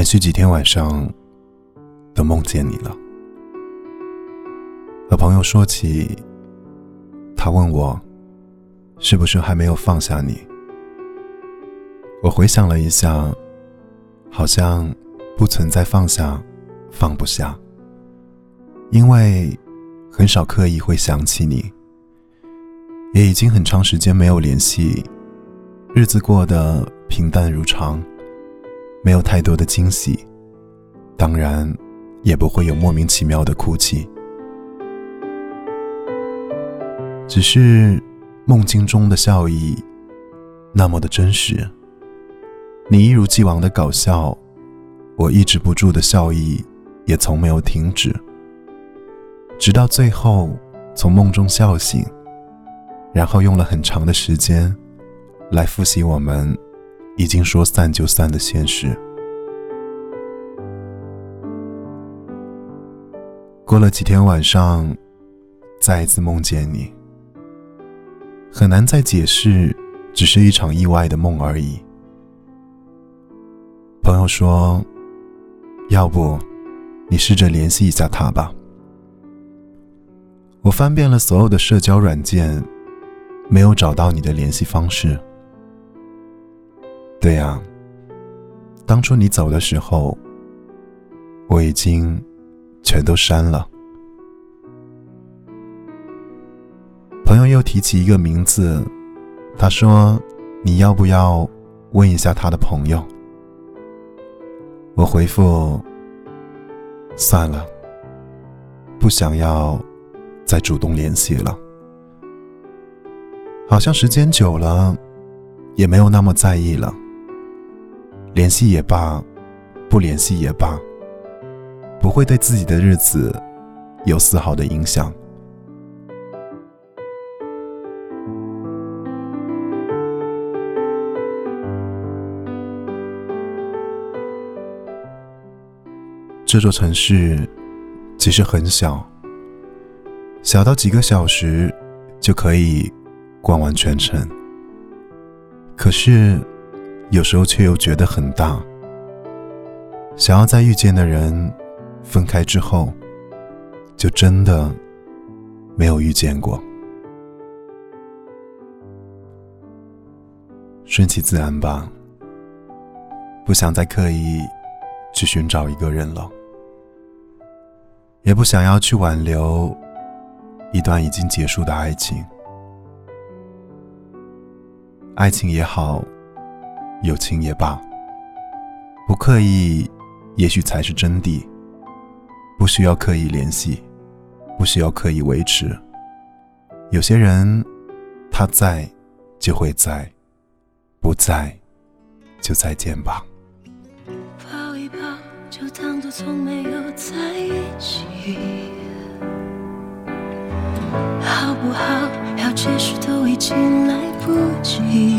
连续几天晚上都梦见你了。和朋友说起，他问我是不是还没有放下你。我回想了一下，好像不存在放下、放不下，因为很少刻意会想起你，也已经很长时间没有联系，日子过得平淡如常。没有太多的惊喜，当然也不会有莫名其妙的哭泣，只是梦境中的笑意那么的真实。你一如既往的搞笑，我抑制不住的笑意也从没有停止，直到最后从梦中笑醒，然后用了很长的时间来复习我们。已经说散就散的现实。过了几天晚上，再一次梦见你，很难再解释，只是一场意外的梦而已。朋友说：“要不，你试着联系一下他吧。”我翻遍了所有的社交软件，没有找到你的联系方式。对呀，当初你走的时候，我已经全都删了。朋友又提起一个名字，他说：“你要不要问一下他的朋友？”我回复：“算了，不想要再主动联系了。好像时间久了，也没有那么在意了。”联系也罢，不联系也罢，不会对自己的日子有丝毫的影响。这座城市其实很小，小到几个小时就可以逛完全城。可是。有时候却又觉得很大，想要在遇见的人分开之后，就真的没有遇见过。顺其自然吧，不想再刻意去寻找一个人了，也不想要去挽留一段已经结束的爱情。爱情也好。友情也罢，不刻意，也许才是真谛。不需要刻意联系，不需要刻意维持。有些人，他在，就会在；不在，就再见吧。抱一抱，就当作从没有在一起。好不好？要解释都已经来不及。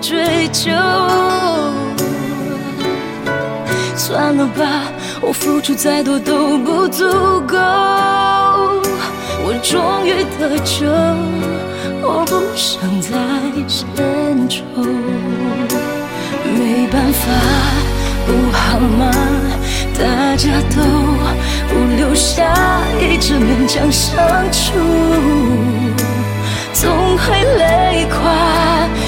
追究。算了吧，我付出再多都不足够。我终于得救，我不想再献丑。没办法，不好吗？大家都不留下，一直勉强相处，总会累垮。